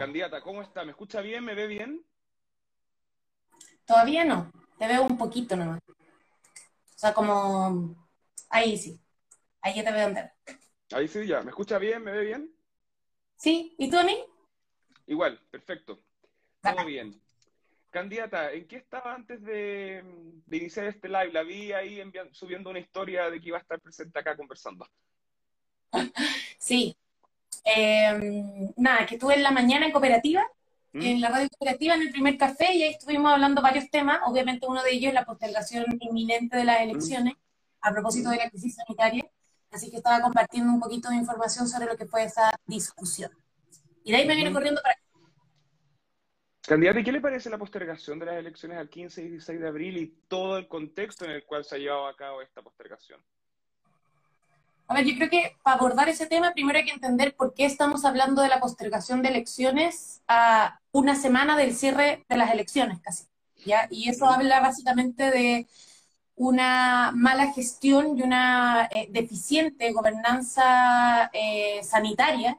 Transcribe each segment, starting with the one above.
Candidata, ¿cómo está? ¿Me escucha bien? ¿Me ve bien? Todavía no, te veo un poquito nomás. O sea, como... Ahí sí, ahí ya te veo entero. Ahí sí, ya. ¿Me escucha bien? ¿Me ve bien? Sí, ¿y tú a mí? Igual, perfecto. Todo bien. Candidata, ¿en qué estaba antes de, iniciar este live? La vi ahí subiendo una historia de que iba a estar presente acá conversando. Sí. Em, nada, que estuve en la mañana en cooperativa, ¿Mm? en la radio cooperativa, en el primer café, y ahí estuvimos hablando varios temas. Obviamente uno de ellos es la postergación inminente de las ¿Mm? elecciones a propósito de la crisis sanitaria. Así que estaba compartiendo un poquito de información sobre lo que fue esa discusión. Y de ahí me viene ¿Mm? corriendo para Candidato, ¿y qué le parece la postergación de las elecciones al 15 y 16 de abril y todo el contexto en el cual se ha llevado a cabo esta postergación? A ver, yo creo que para abordar ese tema, primero hay que entender por qué estamos hablando de la postergación de elecciones a una semana del cierre de las elecciones, casi. ¿ya? Y eso habla básicamente de una mala gestión y una eh, deficiente gobernanza eh, sanitaria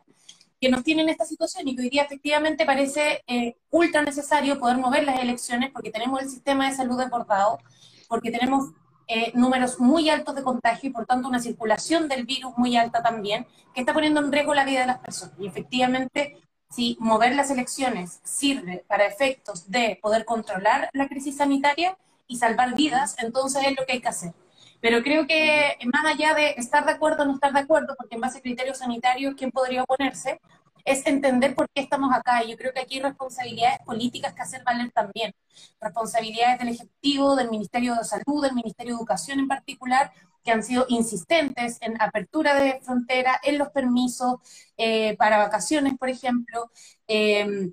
que nos tienen esta situación y que hoy día efectivamente parece eh, ultra necesario poder mover las elecciones porque tenemos el sistema de salud desbordado, porque tenemos eh, números muy altos de contagio y por tanto una circulación del virus muy alta también, que está poniendo en riesgo la vida de las personas. Y efectivamente, si mover las elecciones sirve para efectos de poder controlar la crisis sanitaria y salvar vidas, entonces es lo que hay que hacer. Pero creo que más allá de estar de acuerdo o no estar de acuerdo, porque en base a criterios sanitarios, ¿quién podría oponerse? Es entender por qué estamos acá. Y yo creo que aquí hay responsabilidades políticas que hacer valer también. Responsabilidades del Ejecutivo, del Ministerio de Salud, del Ministerio de Educación en particular, que han sido insistentes en apertura de frontera, en los permisos eh, para vacaciones, por ejemplo. Eh,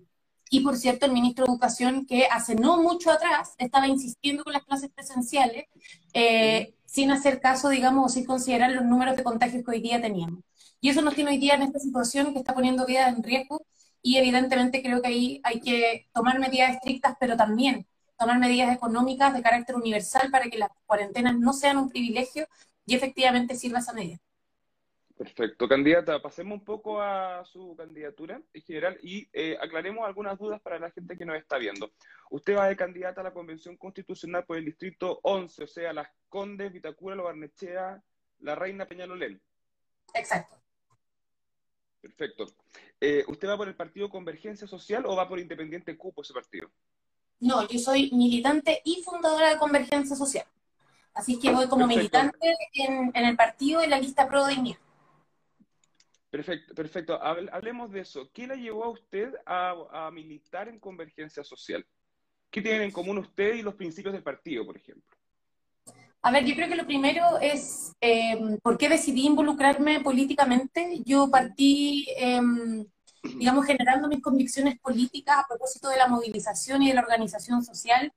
y por cierto, el ministro de Educación, que hace no mucho atrás estaba insistiendo con las clases presenciales, eh, sin hacer caso, digamos, o sin considerar los números de contagios que hoy día teníamos. Y eso nos tiene hoy día en esta situación que está poniendo vidas en riesgo y evidentemente creo que ahí hay que tomar medidas estrictas, pero también tomar medidas económicas de carácter universal para que las cuarentenas no sean un privilegio y efectivamente sirva esa medida. Perfecto. Candidata, pasemos un poco a su candidatura en general y eh, aclaremos algunas dudas para la gente que nos está viendo. Usted va de candidata a la Convención Constitucional por el Distrito 11, o sea, Las Condes, Vitacura, Lo Barnechea, La Reina Peñalolén. Exacto. Perfecto. Eh, ¿Usted va por el Partido Convergencia Social o va por Independiente Cupo ese partido? No, yo soy militante y fundadora de Convergencia Social. Así que voy como militante en, el partido en la lista Pro Dignidad. Perfecto, perfecto. Hablemos de eso. ¿Qué le llevó a usted a, militar en Convergencia Social? ¿Qué tienen en común usted y los principios del partido, por ejemplo? A ver, yo creo que lo primero es em, por qué decidí involucrarme políticamente. Yo partí, em, digamos, generando mis convicciones políticas a propósito de la movilización y de la organización social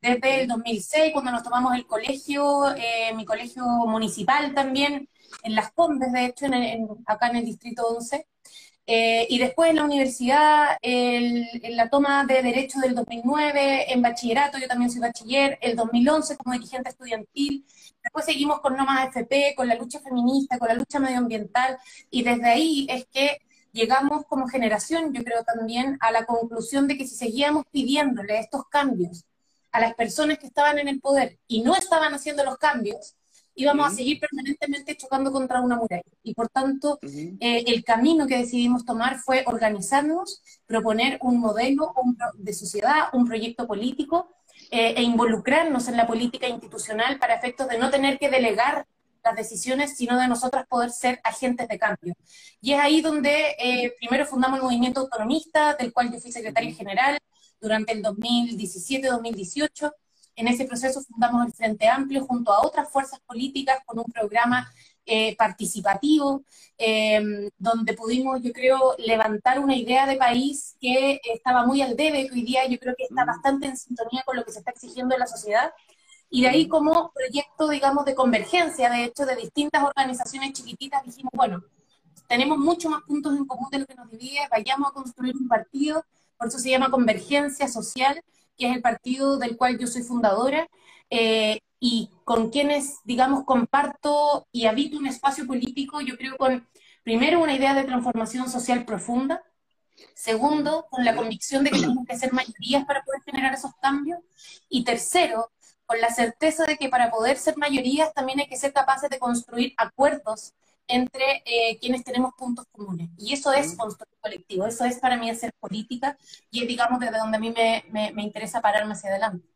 desde el 2006, cuando nos tomamos el colegio, eh, mi colegio municipal también, en Las Condes, de hecho, en acá en el Distrito 11. Eh, y después en la universidad, en la toma de derecho del 2009, en bachillerato, yo también soy bachiller, el 2011 como dirigente estudiantil, después seguimos con No Más FP, con la lucha feminista, con la lucha medioambiental, y desde ahí es que llegamos como generación, yo creo también, a la conclusión de que si seguíamos pidiéndole estos cambios a las personas que estaban en el poder y no estaban haciendo los cambios, íbamos a seguir permanentemente chocando contra una muralla. Y por tanto, eh, el camino que decidimos tomar fue organizarnos, proponer un modelo de sociedad, un proyecto político eh, e involucrarnos en la política institucional para efectos de no tener que delegar las decisiones, sino de nosotras poder ser agentes de cambio. Y es ahí donde eh, primero fundamos el movimiento autonomista, del cual yo fui secretaria general durante el 2017-2018, en ese proceso fundamos el Frente Amplio junto a otras fuerzas políticas con un programa eh, participativo, em, donde pudimos, yo creo, levantar una idea de país que estaba muy al debe, que hoy día yo creo que está bastante en sintonía con lo que se está exigiendo en la sociedad. Y de ahí como proyecto, digamos, de convergencia, de hecho, de distintas organizaciones chiquititas, dijimos, bueno, tenemos mucho más puntos en común de lo que nos divide, vayamos a construir un partido, por eso se llama Convergencia Social, que es el partido del cual yo soy fundadora, eh, y con quienes, digamos, comparto y habito un espacio político, yo creo con, primero, una idea de transformación social profunda, Segundo, con la convicción de que tenemos que ser mayorías para poder generar esos cambios. Y tercero, con la certeza de que para poder ser mayorías también hay que ser capaces de construir acuerdos entre eh, quienes tenemos puntos comunes. Y eso es construir colectivo, eso es para mí hacer política y es, digamos, desde donde a mí me, me, interesa pararme hacia adelante.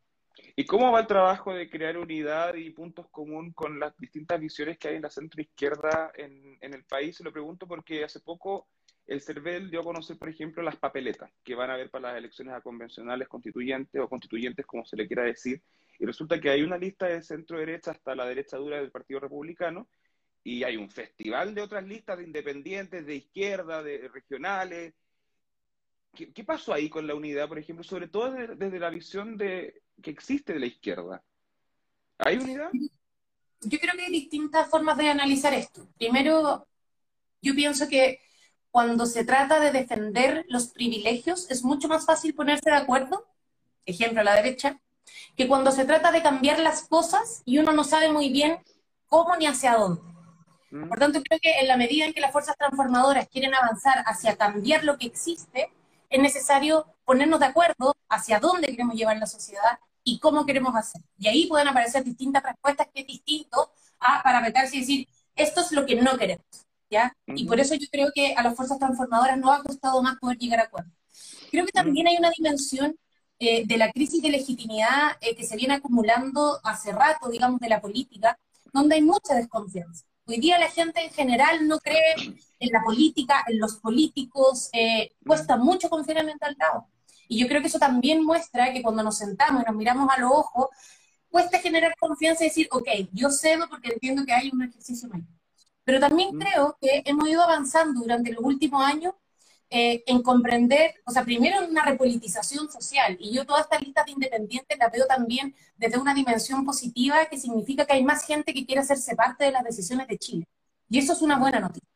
¿Y cómo va el trabajo de crear unidad y puntos comunes con las distintas visiones que hay en la centro izquierda en, en el país? Se lo pregunto porque hace poco el CERVEL dio a conocer, por ejemplo, las papeletas que van a haber para las elecciones a convencionales constituyentes o constituyentes, como se le quiera decir. Y resulta que hay una lista de centro derecha hasta la derecha dura del Partido Republicano y hay un festival de otras listas de independientes, de izquierda, de regionales. ¿Qué, pasó ahí con la unidad, por ejemplo, sobre todo desde, la visión de, que existe de la izquierda? ¿Hay unidad? Yo creo que hay distintas formas de analizar esto. Primero, yo pienso que cuando se trata de defender los privilegios es mucho más fácil ponerse de acuerdo, ejemplo a la derecha, que cuando se trata de cambiar las cosas y uno no sabe muy bien cómo ni hacia dónde. Por tanto, creo que en la medida en que las fuerzas transformadoras quieren avanzar hacia cambiar lo que existe, es necesario ponernos de acuerdo hacia dónde queremos llevar la sociedad y cómo queremos hacer. Y ahí pueden aparecer distintas respuestas que es distinto a parametrarse y decir, esto es lo que no queremos. ¿ya? Y por eso yo creo que a las fuerzas transformadoras no ha costado más poder llegar a acuerdo. Creo que también hay una dimensión eh, de la crisis de legitimidad eh, que se viene acumulando hace rato, digamos, de la política, donde hay mucha desconfianza. Hoy día la gente en general no cree en la política, en los políticos, eh, cuesta mucho confiar en el lado. Y yo creo que eso también muestra que cuando nos sentamos y nos miramos a los ojos, cuesta generar confianza y decir, ok, yo cedo porque entiendo que hay un ejercicio mayor. Pero también creo que hemos ido avanzando durante los últimos años eh, en comprender, o sea, primero en una repolitización social, y yo todas estas listas de independientes las veo también desde una dimensión positiva, que significa que hay más gente que quiere hacerse parte de las decisiones de Chile. Y eso es una buena noticia.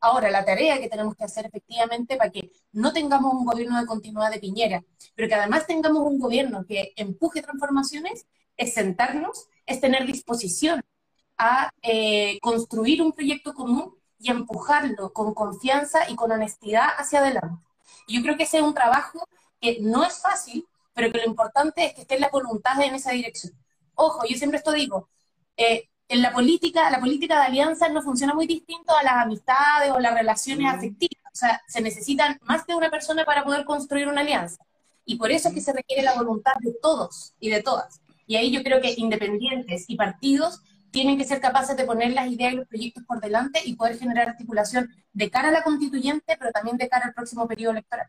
Ahora, la tarea que tenemos que hacer efectivamente para que no tengamos un gobierno de continuidad de Piñera, pero que además tengamos un gobierno que empuje transformaciones, es sentarnos, es tener disposición a eh, construir un proyecto común y empujarlo con confianza y con honestidad hacia adelante. yo creo que ese es un trabajo que no es fácil, pero que lo importante es que esté la voluntad en esa dirección. Ojo, yo siempre esto digo, eh, en la política, la política de alianzas no funciona muy distinto a las amistades o las relaciones afectivas. O sea, se necesitan más de una persona para poder construir una alianza. Y por eso es que se requiere la voluntad de todos y de todas. Y ahí yo creo que independientes y partidos tienen que ser capaces de poner las ideas y los proyectos por delante y poder generar articulación de cara a la constituyente, pero también de cara al próximo periodo electoral.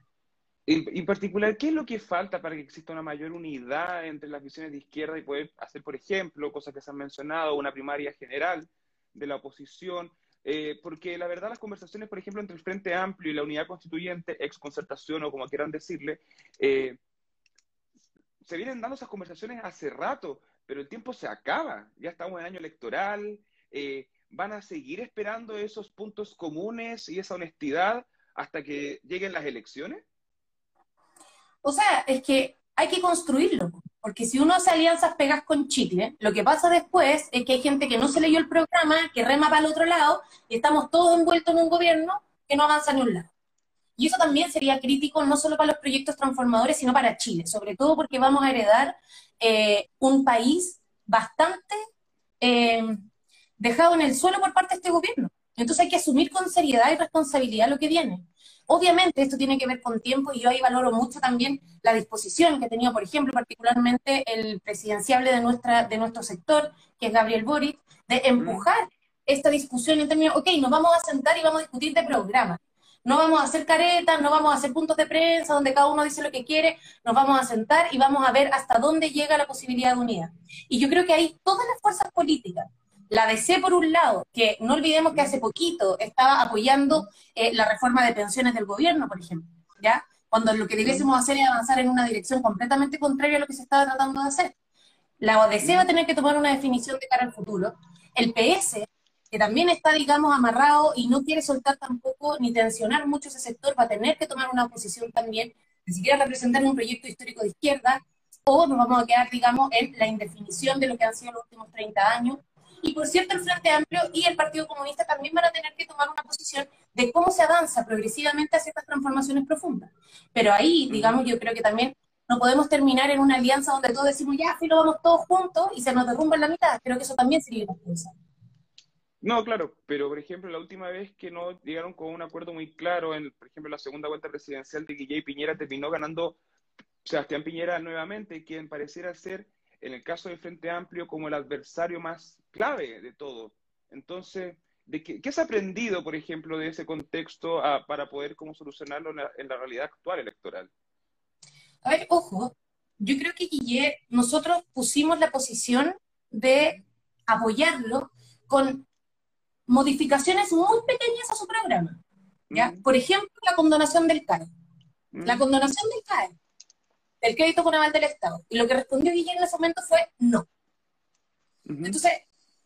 En, particular, ¿qué es lo que falta para que exista una mayor unidad entre las visiones de izquierda y poder hacer, por ejemplo, cosas que se han mencionado, una primaria general de la oposición? Eh, porque la verdad las conversaciones, por ejemplo, entre el Frente Amplio y la Unidad Constituyente, ex concertación o como quieran decirle, eh, se vienen dando esas conversaciones hace rato pero el tiempo se acaba, ya estamos en año electoral, eh, van a seguir esperando esos puntos comunes y esa honestidad hasta que lleguen las elecciones? O sea, es que hay que construirlo, porque si uno hace alianzas pegas con Chile, lo que pasa después es que hay gente que no se leyó el programa, que rema para el otro lado, y estamos todos envueltos en un gobierno que no avanza ni un lado. Y eso también sería crítico no solo para los proyectos transformadores, sino para Chile, sobre todo porque vamos a heredar eh, un país bastante eh, dejado en el suelo por parte de este gobierno. Entonces hay que asumir con seriedad y responsabilidad lo que viene. Obviamente esto tiene que ver con tiempo y yo ahí valoro mucho también la disposición que ha tenido, por ejemplo, particularmente el presidenciable de, nuestra, de nuestro sector, que es Gabriel Boric, de empujar esta discusión en términos, ok, nos vamos a sentar y vamos a discutir de programa. No vamos a hacer caretas, no vamos a hacer puntos de prensa donde cada uno dice lo que quiere, nos vamos a sentar y vamos a ver hasta dónde llega la posibilidad de unidad. Y yo creo que hay todas las fuerzas políticas, la DC por un lado, que no olvidemos que hace poquito estaba apoyando eh, la reforma de pensiones del gobierno, por ejemplo, ¿ya? Cuando lo que debiésemos hacer es avanzar en una dirección completamente contraria a lo que se estaba tratando de hacer. La ODC va a tener que tomar una definición de cara al futuro. El PS que también está, digamos, amarrado y no quiere soltar tampoco ni tensionar mucho ese sector, va a tener que tomar una posición también, ni siquiera representar un proyecto histórico de izquierda, o nos vamos a quedar, digamos, en la indefinición de lo que han sido los últimos 30 años. Y por cierto, el Frente Amplio y el Partido Comunista también van a tener que tomar una posición de cómo se avanza progresivamente hacia estas transformaciones profundas. Pero ahí, digamos, yo creo que también no podemos terminar en una alianza donde todos decimos, ya, si lo vamos todos juntos y se nos derrumba en la mitad. Creo que eso también sería irresponsable. No, claro, pero por ejemplo, la última vez que no llegaron con un acuerdo muy claro, en, por ejemplo, la segunda vuelta presidencial de Guille Piñera terminó ganando Sebastián Piñera nuevamente, quien pareciera ser, en el caso del Frente Amplio, como el adversario más clave de todo. Entonces, ¿de qué, qué has aprendido, por ejemplo, de ese contexto para poder cómo solucionarlo en la, realidad actual electoral? A ver, ojo, yo creo que Guille, nosotros pusimos la posición de apoyarlo con modificaciones muy pequeñas a su programa. ¿ya? Por ejemplo, la condonación del CAE. La condonación del CAE, del crédito con aval del Estado. Y lo que respondió Guillermo en ese momento fue no. Entonces,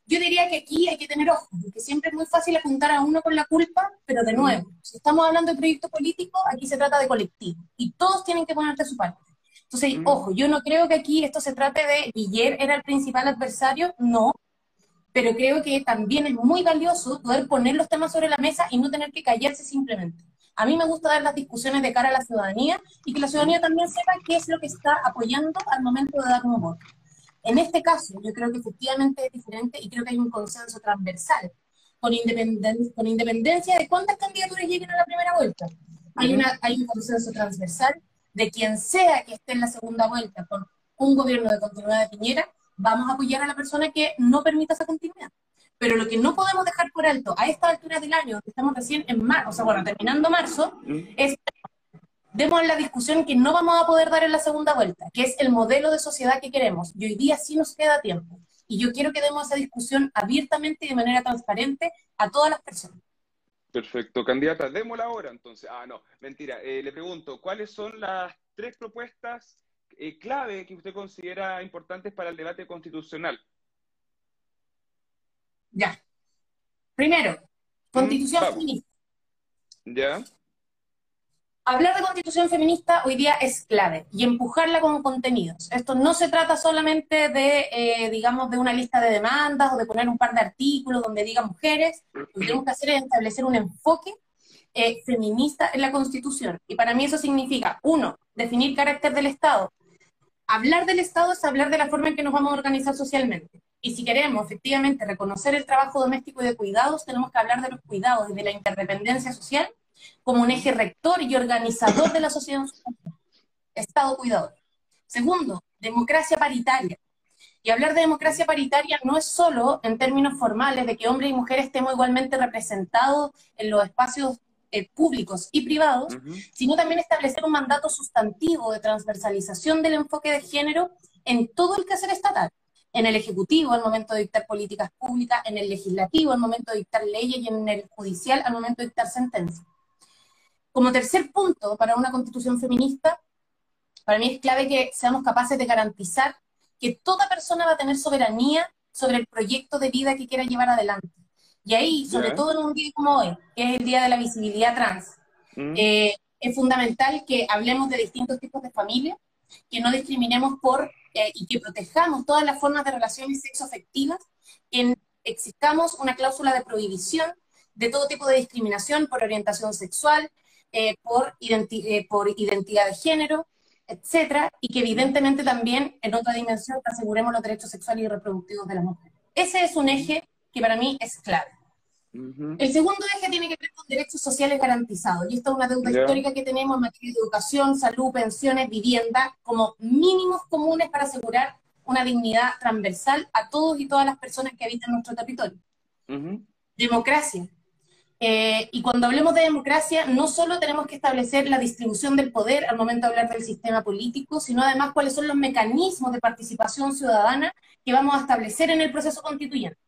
yo diría que aquí hay que tener ojo, porque siempre es muy fácil apuntar a uno con la culpa, pero de nuevo, si estamos hablando de proyecto político, aquí se trata de colectivo. Y todos tienen que ponerte su parte. Entonces, ojo, yo no creo que aquí esto se trate de Guillermo era el principal adversario, no, pero creo que también es muy valioso poder poner los temas sobre la mesa y no tener que callarse simplemente. A mí me gusta dar las discusiones de cara a la ciudadanía y que la ciudadanía también sepa qué es lo que está apoyando al momento de dar un voto. En este caso, yo creo que efectivamente es diferente y creo que hay un consenso transversal, con, independencia, con independencia de cuántas candidaturas lleguen a la primera vuelta. Hay, una, hay un consenso transversal de quien sea que esté en la segunda vuelta con un gobierno de continuidad de Piñera, vamos a apoyar a la persona que no permita esa continuidad. Pero lo que no podemos dejar por alto a esta altura del año, que estamos recién en marzo, o sea, bueno, terminando marzo, es demos la discusión que no vamos a poder dar en la segunda vuelta, que es el modelo de sociedad que queremos. Y hoy día sí nos queda tiempo. Y yo quiero que demos esa discusión abiertamente y de manera transparente a todas las personas. Perfecto, candidata, démosla ahora entonces. Ah, no, mentira. Eh, le pregunto, ¿cuáles son las tres propuestas eh, clave que usted considera importantes para el debate constitucional? Ya. Primero, constitución feminista. Ya. Hablar de constitución feminista hoy día es clave y empujarla con contenidos. Esto no se trata solamente de, eh, digamos, de una lista de demandas o de poner un par de artículos donde diga mujeres. Lo que tenemos que hacer es establecer un enfoque eh, feminista en la Constitución. Y para mí eso significa, uno, definir carácter del Estado, hablar del Estado es hablar de la forma en que nos vamos a organizar socialmente. Y si queremos efectivamente reconocer el trabajo doméstico y de cuidados, tenemos que hablar de los cuidados y de la interdependencia social como un eje rector y organizador de la sociedad. Estado cuidador. Segundo, democracia paritaria. Y hablar de democracia paritaria no es solo en términos formales de que hombres y mujeres estemos igualmente representados en los espacios eh, públicos y privados, sino también establecer un mandato sustantivo de transversalización del enfoque de género en todo el quehacer estatal, en el Ejecutivo al momento de dictar políticas públicas, en el Legislativo al momento de dictar leyes y en el Judicial al momento de dictar sentencias. Como tercer punto para una constitución feminista, para mí es clave que seamos capaces de garantizar que toda persona va a tener soberanía sobre el proyecto de vida que quiera llevar adelante. Y ahí, sobre todo en un día como hoy, que es el Día de la Visibilidad Trans, mm. eh, es fundamental que hablemos de distintos tipos de familias, que no discriminemos por eh, y que protejamos todas las formas de relaciones sexoafectivas, que existamos una cláusula de prohibición de todo tipo de discriminación por orientación sexual, eh, por, por identidad de género, etcétera, y que evidentemente también en otra dimensión aseguremos los derechos sexuales y reproductivos de las mujeres. Ese es un eje que para mí es clave. El segundo eje tiene que ver con derechos sociales garantizados, y esta es una deuda histórica que tenemos en materia de educación, salud, pensiones, vivienda, como mínimos comunes para asegurar una dignidad transversal a todos y todas las personas que habitan nuestro territorio. Democracia. Eh, y cuando hablemos de democracia, no solo tenemos que establecer la distribución del poder al momento de hablar del sistema político, sino además cuáles son los mecanismos de participación ciudadana que vamos a establecer en el proceso constituyente.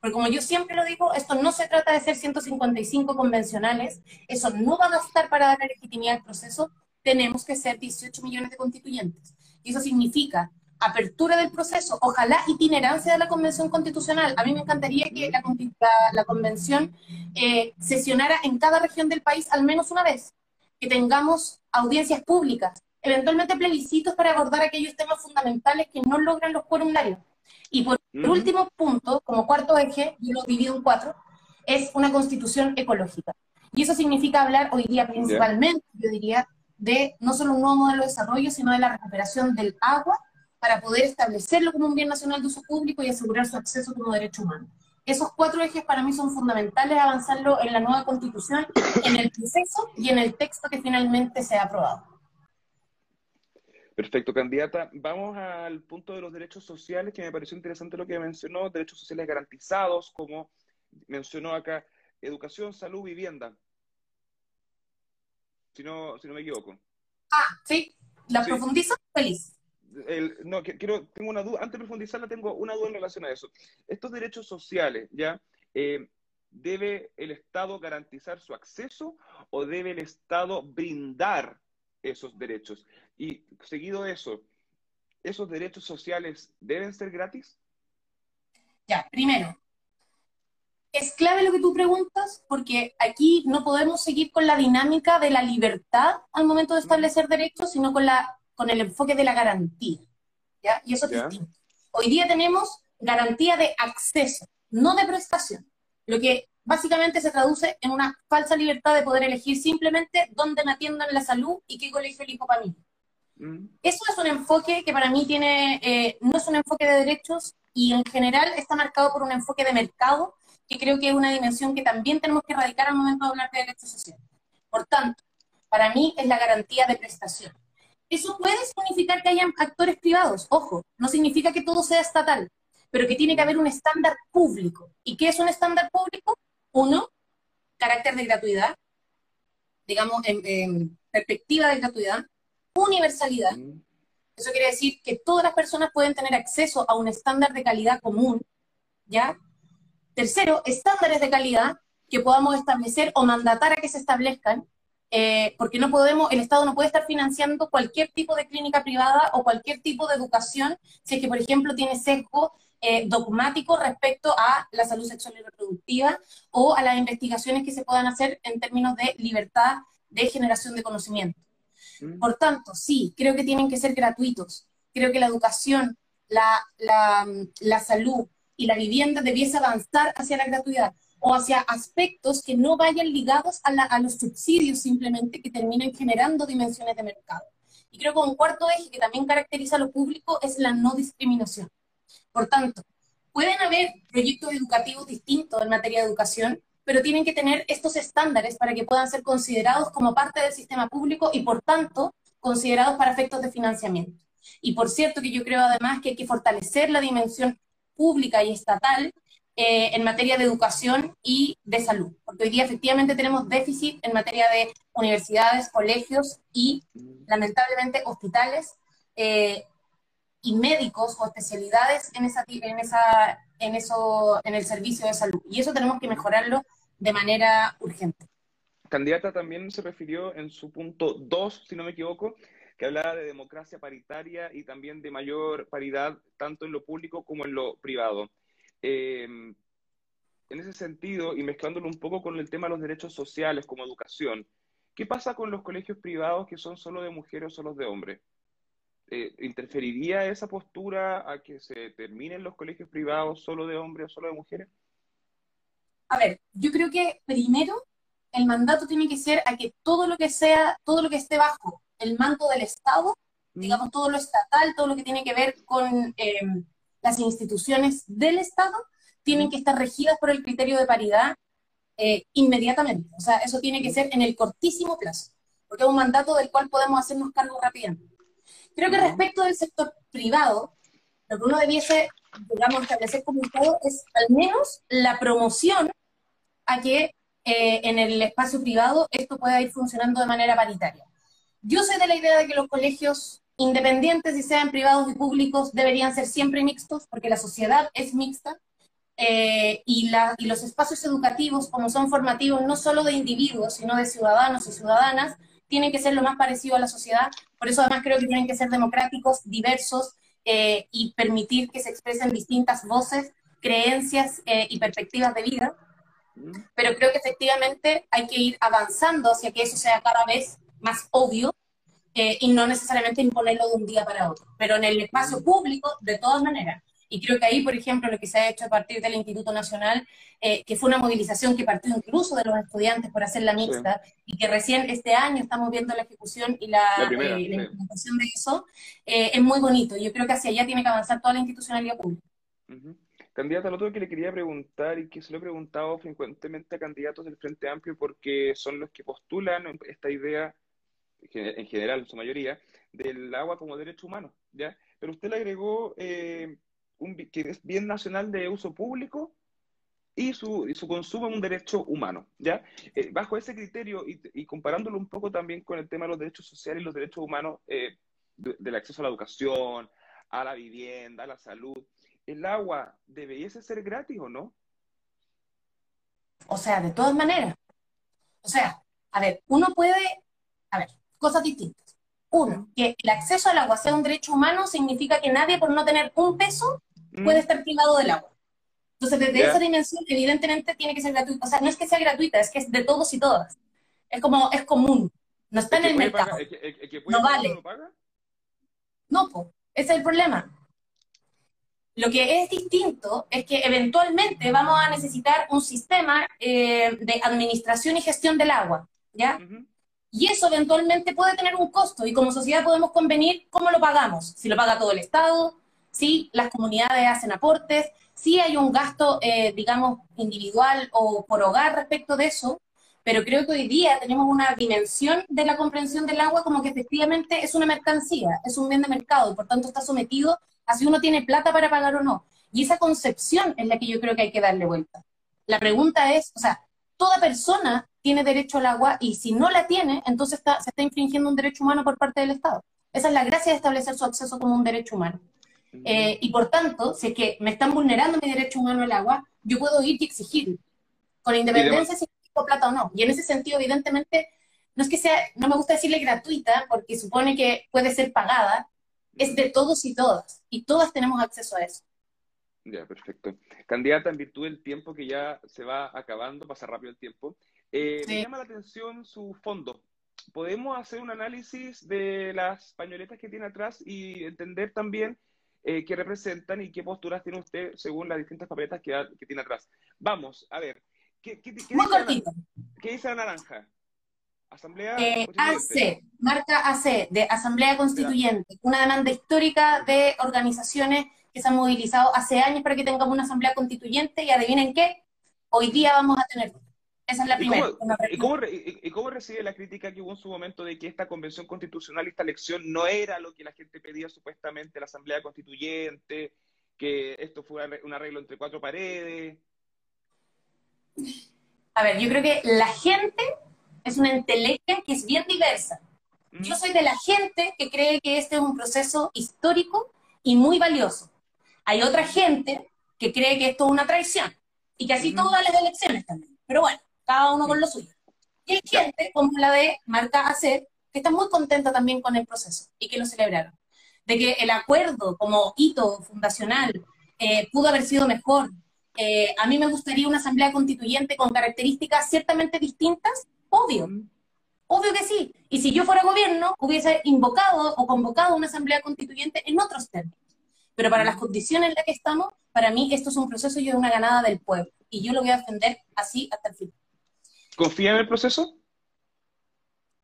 Porque como yo siempre lo digo, esto no se trata de ser 155 convencionales, eso no va a bastar para dar legitimidad al proceso, tenemos que ser 18 millones de constituyentes. Y eso significa apertura del proceso, ojalá itinerancia de la convención constitucional. A mí me encantaría que la, convención eh, sesionara en cada región del país al menos una vez, que tengamos audiencias públicas, eventualmente plebiscitos para abordar aquellos temas fundamentales que no logran los quórumlarios Y por último punto, como cuarto eje, yo lo divido en cuatro, es una constitución ecológica. Y eso significa hablar hoy día principalmente, yo diría, de no solo un nuevo modelo de desarrollo, sino de la recuperación del agua para poder establecerlo como un bien nacional de uso público y asegurar su acceso como derecho humano. Esos cuatro ejes para mí son fundamentales avanzarlo en la nueva constitución, en el proceso y en el texto que finalmente se ha aprobado. Perfecto, candidata. Vamos al punto de los derechos sociales, que me pareció interesante lo que mencionó, derechos sociales garantizados, como mencionó acá, educación, salud, vivienda. Si no, si no me equivoco. Ah, sí, la profundizo, feliz. no, quiero, tengo una duda, antes de profundizarla tengo una duda en relación a eso. Estos derechos sociales, ¿ya? Eh, ¿Debe el Estado garantizar su acceso o debe el Estado brindar esos derechos? Y seguido eso, ¿esos derechos sociales deben ser gratis? Ya, primero, es clave lo que tú preguntas porque aquí no podemos seguir con la dinámica de la libertad al momento de establecer derechos, sino con, la, con el enfoque de la garantía. ¿ya? Y eso es distinto. Hoy día tenemos garantía de acceso, no de prestación, lo que básicamente se traduce en una falsa libertad de poder elegir simplemente dónde me atiendan la salud y qué colegio elijo para mí. Mm. Eso es un enfoque que para mí tiene, eh, no es un enfoque de derechos y en general está marcado por un enfoque de mercado, que creo que es una dimensión que también tenemos que erradicar al momento de hablar de derechos sociales. Por tanto, para mí es la garantía de prestación. Eso puede significar que hayan actores privados, ojo, no significa que todo sea estatal, pero que tiene que haber un estándar público. ¿Y qué es un estándar público? Uno, carácter de gratuidad, digamos, en perspectiva de gratuidad universalidad. Eso quiere decir que todas las personas pueden tener acceso a un estándar de calidad común, ¿ya? Tercero, estándares de calidad que podamos establecer o mandatar a que se establezcan, eh, porque no podemos, el Estado no puede estar financiando cualquier tipo de clínica privada o cualquier tipo de educación si es que, por ejemplo, tiene sesgo eh, dogmático respecto a la salud sexual y reproductiva o a las investigaciones que se puedan hacer en términos de libertad de generación de conocimiento. Por tanto, sí, creo que tienen que ser gratuitos. Creo que la educación, la, la, salud y la vivienda debiese avanzar hacia la gratuidad o hacia aspectos que no vayan ligados a, a, los subsidios simplemente que terminen generando dimensiones de mercado. Y creo que un cuarto eje que también caracteriza a lo público es la no discriminación. Por tanto, pueden haber proyectos educativos distintos en materia de educación, pero tienen que tener estos estándares para que puedan ser considerados como parte del sistema público y, por tanto, considerados para efectos de financiamiento. Y por cierto que yo creo además que hay que fortalecer la dimensión pública y estatal eh, en materia de educación y de salud, porque hoy día efectivamente tenemos déficit en materia de universidades, colegios y lamentablemente hospitales eh, y médicos o especialidades en esa, en esa en eso en el servicio de salud y eso tenemos que mejorarlo de manera urgente. Candidata también se refirió en su punto 2, si no me equivoco, que hablaba de democracia paritaria y también de mayor paridad tanto en lo público como en lo privado. Em, en ese sentido, y mezclándolo un poco con el tema de los derechos sociales como educación, ¿qué pasa con los colegios privados que son solo de mujeres o solo de hombres? Eh, ¿Interferiría esa postura a que se terminen los colegios privados solo de hombres o solo de mujeres? A ver, yo creo que primero el mandato tiene que ser a que todo lo que sea, todo lo que esté bajo el manto del Estado, mm. digamos todo lo estatal, todo lo que tiene que ver con em, las instituciones del Estado, tienen mm. que estar regidas por el criterio de paridad eh, inmediatamente. O sea, eso tiene que mm. ser en el cortísimo plazo, porque es un mandato del cual podemos hacernos cargo rápidamente. Creo que respecto del sector privado, lo que uno debiese, digamos, establecer como Estado es al menos la promoción a que eh, en el espacio privado esto pueda ir funcionando de manera paritaria. Yo soy de la idea de que los colegios independientes, y sean privados y públicos, deberían ser siempre mixtos, porque la sociedad es mixta, eh, y, la, y, los espacios educativos, como son formativos no solo de individuos, sino de ciudadanos y ciudadanas, tienen que ser lo más parecido a la sociedad. Por eso además creo que tienen que ser democráticos, diversos eh, y permitir que se expresen distintas voces, creencias y perspectivas de vida pero creo que efectivamente hay que ir avanzando hacia que eso sea cada vez más obvio eh, y no necesariamente imponerlo de un día para otro. Pero en el espacio público, de todas maneras, Y creo que ahí, por ejemplo, lo que se ha hecho a partir del Instituto Nacional, eh, que fue una movilización que partió incluso de los estudiantes por hacer la mixta, y que recién este año estamos viendo la ejecución y la, eh, implementación de eso, eh, es muy bonito. Yo creo que hacia allá tiene que avanzar toda la institucionalidad pública. Candidata, lo otro que le quería preguntar y que se lo he preguntado frecuentemente a candidatos del Frente Amplio porque son los que postulan esta idea, en general, en su mayoría, del agua como derecho humano, ¿ya? Pero usted le agregó eh, un, bien nacional de uso público y su, su consumo es un derecho humano, ¿ya? Eh, bajo ese criterio y, comparándolo un poco también con el tema de los derechos sociales y los derechos humanos eh, del acceso a la educación, a la vivienda, a la salud, ¿el agua debería ser gratis o no? O sea, de todas maneras. O sea, a ver, uno puede, a ver, cosas distintas. Uno, que el acceso al agua sea un derecho humano significa que nadie por no tener un peso. Puede estar privado del agua. Entonces, desde esa dimensión, evidentemente tiene que ser gratuita. O sea, no es que sea gratuita, es que es de todos y todas. Es como, es común. No está en el mercado. no vale. No, pues, ese es el problema. Lo que es distinto es que eventualmente vamos a necesitar un sistema eh, de administración y gestión del agua, ¿ya? Y eso eventualmente puede tener un costo y como sociedad podemos convenir cómo lo pagamos. Si lo paga todo el Estado, si las comunidades hacen aportes, si hay un gasto, eh, digamos, individual o por hogar respecto de eso, pero creo que hoy día tenemos una dimensión de la comprensión del agua como que efectivamente es una mercancía, es un bien de mercado por tanto está sometido a si uno tiene plata para pagar o no. Y esa concepción es la que yo creo que hay que darle vuelta. La pregunta es, o sea, toda persona tiene derecho al agua y si no la tiene, entonces se está infringiendo un derecho humano por parte del Estado. Esa es la gracia de establecer su acceso como un derecho humano. Eh, y por tanto, si es que me están vulnerando mi derecho humano al agua, yo puedo ir y exigirlo, con independencia si tengo plata o no. Y en ese sentido, evidentemente, no es que sea, no me gusta decirle gratuita, porque supone que puede ser pagada, es de todos y todas, y todas tenemos acceso a eso. Ya, perfecto. Candidata, en virtud del tiempo que ya se va acabando, pasa rápido el tiempo, eh, me llama la atención su fondo. ¿Podemos hacer un análisis de las pañoletas que tiene atrás y entender también eh, qué representan y qué posturas tiene usted según las distintas papeletas que, que tiene atrás? Vamos, a ver. ¿Qué, qué, dice, la, ¿qué dice la naranja? Asamblea eh, AC, marca AC, de Asamblea Constituyente, una demanda histórica de organizaciones que se han movilizado hace años para que tengamos una asamblea constituyente y adivinen qué, hoy día vamos a tener. Esa es la primera. ¿Y cómo, recibe la crítica que hubo en su momento de que esta convención constitucional, esta elección, no era lo que la gente pedía supuestamente la asamblea constituyente, que esto fue un arreglo entre cuatro paredes? A ver, yo creo que la gente es una entelequia que es bien diversa. Yo mm. soy de la gente que cree que este es un proceso histórico y muy valioso. Hay otra gente que cree que esto es una traición y que así todas las elecciones también. Pero bueno, cada uno con lo suyo. Y hay gente como la de Marta Acer, que está muy contenta también con el proceso y que lo celebraron. De que el acuerdo como hito fundacional eh, pudo haber sido mejor. Eh, a mí me gustaría una asamblea constituyente con características ciertamente distintas, obvio. Obvio que sí. Y si yo fuera gobierno, hubiese invocado o convocado una asamblea constituyente en otros términos. Pero para las condiciones en las que estamos, para mí esto es un proceso y es una ganada del pueblo. Y yo lo voy a defender así hasta el fin. ¿Confía en el proceso?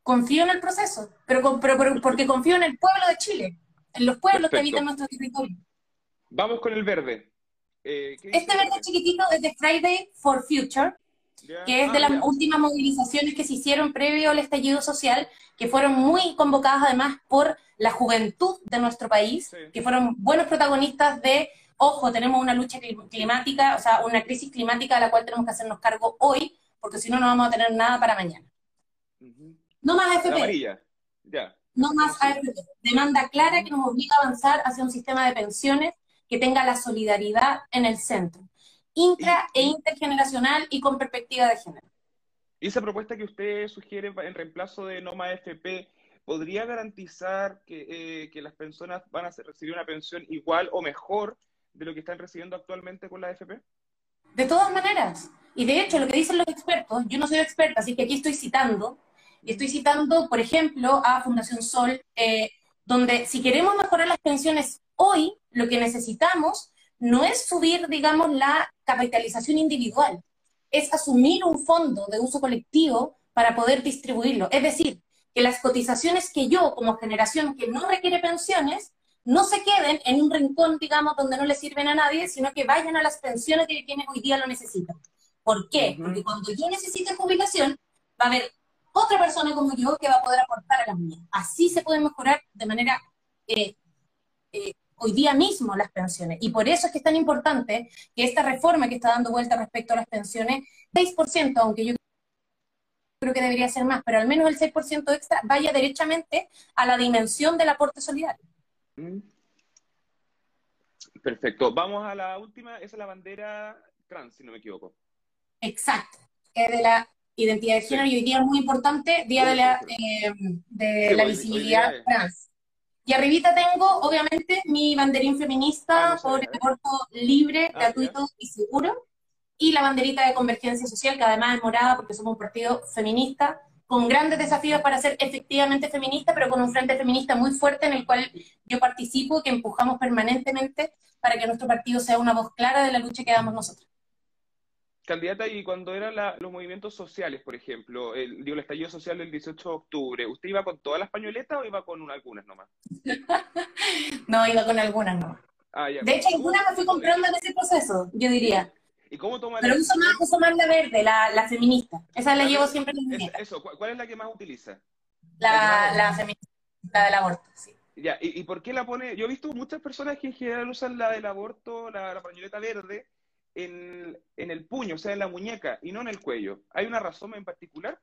Confío en el proceso, pero, porque confío en el pueblo de Chile, en los pueblos que habitan nuestro territorio. Vamos con el verde. Eh, este verde chiquitito es de Friday for Future, que es de ah, las últimas movilizaciones que se hicieron previo al estallido social, que fueron muy convocadas además por la juventud de nuestro país, que fueron buenos protagonistas de, ojo, tenemos una lucha climática, o sea, una crisis climática de la cual tenemos que hacernos cargo hoy, porque si no, no vamos a tener nada para mañana. No más AFP. No más AFP. Demanda clara que nos obliga a avanzar hacia un sistema de pensiones que tenga la solidaridad en el centro intra e intergeneracional y con perspectiva de género. ¿Y esa propuesta que usted sugiere en reemplazo de NOMA FP podría garantizar que, eh, las personas van a recibir una pensión igual o mejor de lo que están recibiendo actualmente con la AFP? De todas maneras. Y de hecho, lo que dicen los expertos, yo no soy experta, así que aquí estoy citando, y estoy citando, por ejemplo, a Fundación Sol, eh, donde si queremos mejorar las pensiones hoy, lo que necesitamos no es subir, digamos, la capitalización individual, es asumir un fondo de uso colectivo para poder distribuirlo. Es decir, que las cotizaciones que yo, como generación que no requiere pensiones, no se queden en un rincón, digamos, donde no le sirven a nadie, sino que vayan a las pensiones de quienes hoy día lo necesitan. ¿Por qué? Porque cuando yo necesite jubilación, va a haber otra persona como yo que va a poder aportar a las mías. Así se puede mejorar de manera eh, eh, hoy día mismo las pensiones. Y por eso es que es tan importante que esta reforma que está dando vuelta respecto a las pensiones, 6%, aunque yo creo que debería ser más, pero al menos el 6% extra vaya derechamente a la dimensión del aporte solidario. Mm. Perfecto. Vamos a la última, esa es la bandera trans, si no me equivoco. Exacto, es de la identidad de género y hoy día es muy importante, Día de la, eh, de la visibilidad trans. Y arribita tengo, obviamente, mi banderín feminista ah, por el aborto libre, ah, gratuito y seguro. Y la banderita de convergencia social, que además es morada porque somos un partido feminista, con grandes desafíos para ser efectivamente feminista, pero con un frente feminista muy fuerte en el cual yo participo y que empujamos permanentemente para que nuestro partido sea una voz clara de la lucha que damos nosotros. Candidata, y cuando eran los movimientos sociales, por ejemplo, el, digo, el estallido social del 18 de octubre, ¿usted iba con todas las pañoletas o iba con algunas nomás? no, iba con algunas nomás. Ah, de hecho, algunas me fui comprando en ese proceso, yo diría. ¿Y cómo toma Pero uso más, uso más la verde, la, la feminista. Esa la, llevo siempre en mi Eso, ¿cuál es la que más utiliza? La, la, feminista, la del aborto, sí. Ya, ¿y, ¿y, por qué la pone? Yo he visto muchas personas que en general usan la del aborto, la, la pañoleta verde, en, el puño, o sea, en la muñeca, y no en el cuello. ¿Hay una razón en particular?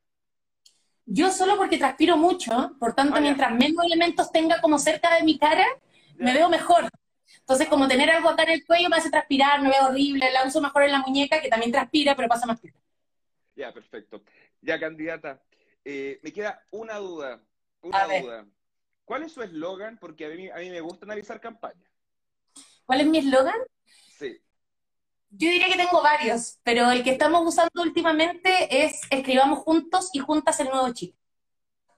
Yo solo porque transpiro mucho, por tanto, ah, mientras menos elementos tenga como cerca de mi cara, me veo mejor. Entonces, como tener algo acá en el cuello me hace transpirar, me veo horrible, la uso mejor en la muñeca, que también transpira, pero pasa más tiempo. Ya, perfecto. Ya, candidata, eh, me queda una duda, una duda. ¿Cuál es su eslogan? Porque a mí, a mí me gusta analizar campañas. ¿Cuál es mi eslogan? Yo diría que tengo varios, pero el que estamos usando últimamente es escribamos juntos y juntas el nuevo chip.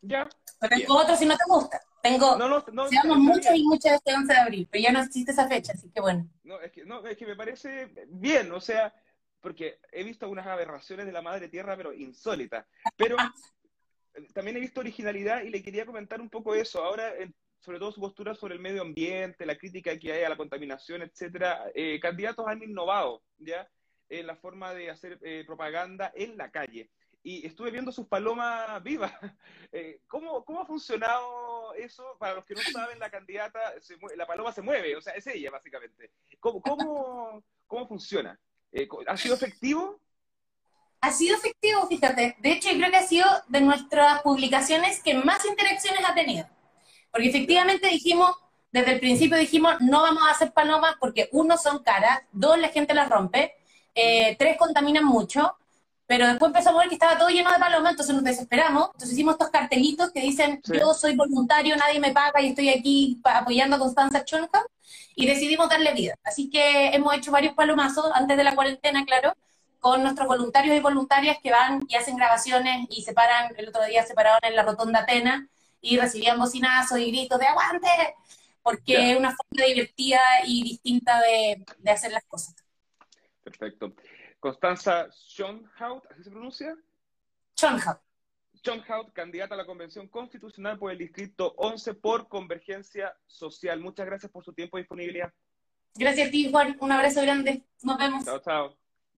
Ya. Pero tengo otro si no te gusta. Tengo, no, no, no muchos y muchas este 11 de abril, pero ya no existe esa fecha, así que bueno. No, es que, no, es que me parece bien, o sea, porque he visto algunas aberraciones de la madre tierra, pero insólitas. Pero también he visto originalidad y le quería comentar un poco eso. Ahora, sobre todo su postura sobre el medio ambiente, la crítica que hay a la contaminación, etcétera, eh, candidatos han innovado ya en la forma de hacer eh, propaganda en la calle. Y estuve viendo sus palomas vivas. Eh, ¿cómo, ¿Cómo ha funcionado eso? Para los que no saben, la candidata, la paloma se mueve, o sea, es ella básicamente. ¿Cómo, cómo, cómo funciona? ¿Ha sido efectivo? Ha sido efectivo, fíjate. De hecho, yo creo que ha sido de nuestras publicaciones que más interacciones ha tenido. Porque efectivamente dijimos, desde el principio dijimos, no vamos a hacer palomas porque uno, son caras, dos, la gente las rompe, eh, tres, contaminan mucho, pero después empezamos a ver que estaba todo lleno de palomas, entonces nos desesperamos, entonces hicimos estos cartelitos que dicen, yo soy voluntario, nadie me paga y estoy aquí apoyando a Constanza Chonca, y decidimos darle vida. Así que hemos hecho varios palomazos antes de la cuarentena, claro, con nuestros voluntarios y voluntarias que van y hacen grabaciones y se paran, el otro día se pararon en la rotonda Atena, y recibían bocinazos y gritos de aguante, porque es una forma divertida y distinta de, de hacer las cosas. Perfecto. Constanza Schonhout, ¿así se pronuncia? Schonhout. Schonhout, candidata a la Convención Constitucional por el Distrito 11 por Convergencia Social. Muchas gracias por su tiempo y disponibilidad. Gracias a ti, Juan. Un abrazo grande. Nos vemos. Chao, chao.